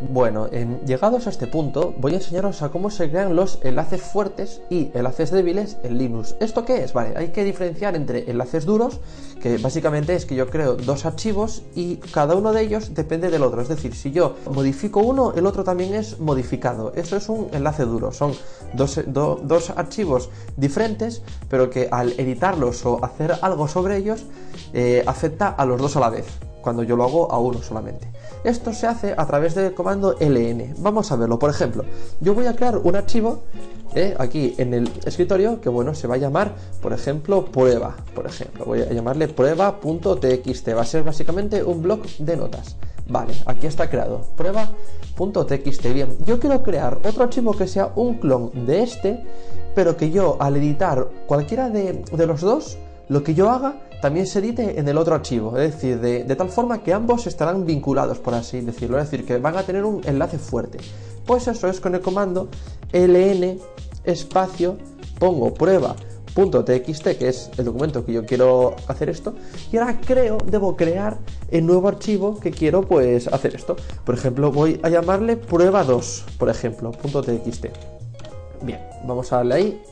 Bueno, en, llegados a este punto, voy a enseñaros a cómo se crean los enlaces fuertes y enlaces débiles en Linux. ¿Esto qué es? Vale, hay que diferenciar entre enlaces duros, que básicamente es que yo creo dos archivos y cada uno de ellos depende del otro. Es decir, si yo modifico uno, el otro también es modificado. Eso es un enlace duro. Son dos, archivos diferentes, pero que al editarlos o hacer algo sobre ellos, eh, afecta a los dos a la vez cuando yo lo hago a uno solamente. Esto se hace a través del comando ln. Vamos a verlo. Por ejemplo, yo voy a crear un archivo eh, aquí en el escritorio que bueno se va a llamar, por ejemplo, prueba. Por ejemplo, voy a llamarle prueba.txt. Va a ser básicamente un bloc de notas. Vale, aquí está creado. Prueba.txt. Bien, yo quiero crear otro archivo que sea un clon de este, pero que yo al editar cualquiera de, de los dos, lo que yo haga también se edite en el otro archivo, es decir, de, tal forma que ambos estarán vinculados, por así decirlo, es decir, que van a tener un enlace fuerte. Pues eso es con el comando ln espacio pongo prueba.txt, que es el documento que yo quiero hacer esto, y ahora creo, debo crear el nuevo archivo que quiero pues hacer esto. Por ejemplo, voy a llamarle prueba2, por ejemplo, .txt. Bien, vamos a darle ahí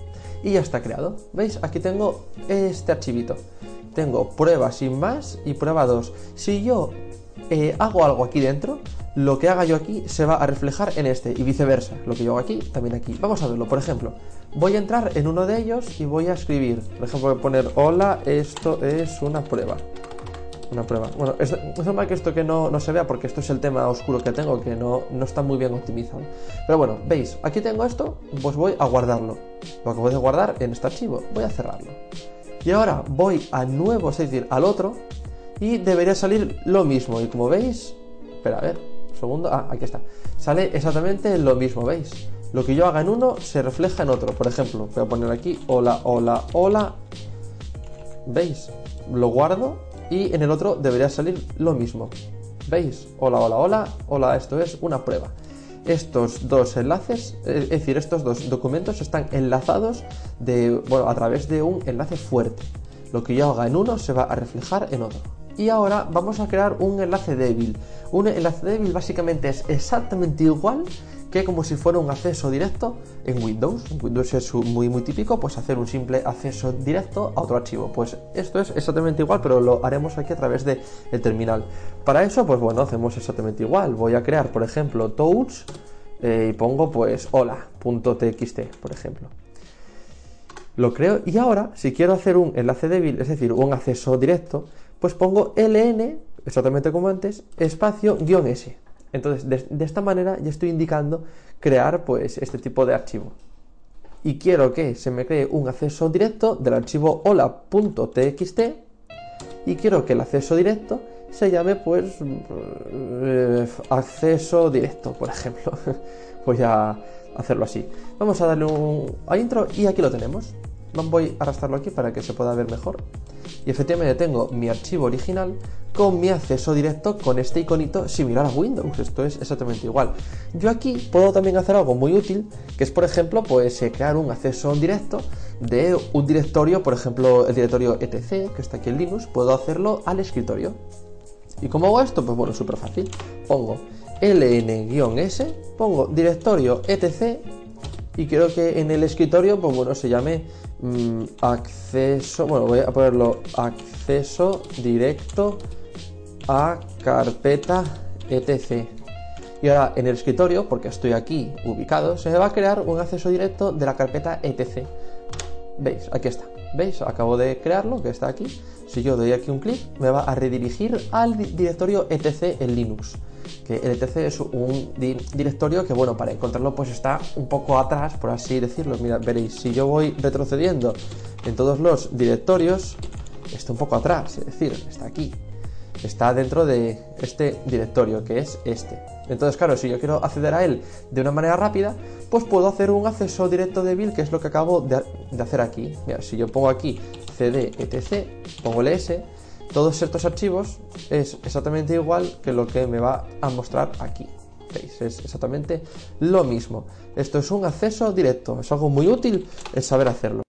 y ya está creado. ¿Veis? Aquí tengo este archivito tengo prueba sin más y prueba 2. Si yo eh, hago algo aquí dentro, lo que haga yo aquí se va a reflejar en este y viceversa. Lo que yo hago aquí, también aquí. Vamos a verlo. Por ejemplo, voy a entrar en uno de ellos y voy a escribir. Por ejemplo, voy a poner hola, esto es una prueba. Una prueba. Bueno, es, normal que esto que no, no, se vea porque esto es el tema oscuro que tengo, que no, no está muy bien optimizado. Pero bueno, veis, aquí tengo esto, pues voy a guardarlo. Lo acabo de guardar en este archivo. Voy a cerrarlo. Y ahora voy a nuevo, es decir, al otro, y debería salir lo mismo. Y como veis, espera, a ver, segundo, ah, aquí está. Sale exactamente lo mismo, ¿veis? Lo que yo haga en uno se refleja en otro. Por ejemplo, voy a poner aquí hola, hola, hola. ¿Veis? Lo guardo y en el otro debería salir lo mismo. ¿Veis? Hola, hola, hola, hola, esto es una prueba estos dos enlaces, es decir, estos dos documentos están enlazados de, bueno, a través de un enlace fuerte. Lo que yo haga en uno se va a reflejar en otro. Y ahora vamos a crear un enlace débil. Un enlace débil básicamente es exactamente igual que como si fuera un acceso directo en Windows. Windows es muy muy típico pues hacer un simple acceso directo a otro archivo. Pues esto es exactamente igual, pero lo haremos aquí a través del terminal. Para eso, pues bueno, hacemos exactamente igual. Voy a crear, por ejemplo, touch eh, y pongo pues hola.txt, por ejemplo. Lo creo y ahora, si quiero hacer un enlace débil, es decir, un acceso directo, pues pongo ln, exactamente como antes, espacio s. Entonces, de, esta manera ya estoy indicando crear pues este tipo de archivo. Y quiero que se me cree un acceso directo del archivo hola.txt y quiero que el acceso directo se llame pues eh, acceso directo, por ejemplo. Voy a hacerlo así. Vamos a darle un a intro y aquí lo tenemos. Voy a arrastrarlo aquí para que se pueda ver mejor. Y efectivamente tengo mi archivo original con mi acceso directo con este iconito similar a Windows. Esto es exactamente igual. Yo aquí puedo también hacer algo muy útil, que es por ejemplo, pues eh, crear un acceso directo de un directorio, por ejemplo, el directorio etc, que está aquí en Linux, puedo hacerlo al escritorio. ¿Y cómo hago esto? Pues bueno, súper fácil. Pongo ln-s, pongo directorio etc y quiero que en el escritorio, pues bueno, se llame mm, acceso, bueno, voy a ponerlo acceso directo a carpeta etc. Y ahora en el escritorio, porque estoy aquí ubicado, se me va a crear un acceso directo de la carpeta etc. ¿Veis? Aquí está. ¿Veis? Acabo de crearlo, que está aquí. Si yo doy aquí un clic, me va a redirigir al directorio etc en Linux que el etc es un directorio que, bueno, para encontrarlo pues está un poco atrás, por así decirlo. Mira, veréis, si yo voy retrocediendo en todos los directorios, está un poco atrás, es decir, está aquí. Está dentro de este directorio, que es este. Entonces, claro, si yo quiero acceder a él de una manera rápida, pues puedo hacer un acceso directo de Bill, que es lo que acabo de, de hacer aquí. Mira, si yo pongo aquí cd etc, pongo el s, todos estos archivos es exactamente igual que lo que me va a mostrar aquí. ¿Veis? Es exactamente lo mismo. Esto es un acceso directo, es algo muy útil el saber hacerlo.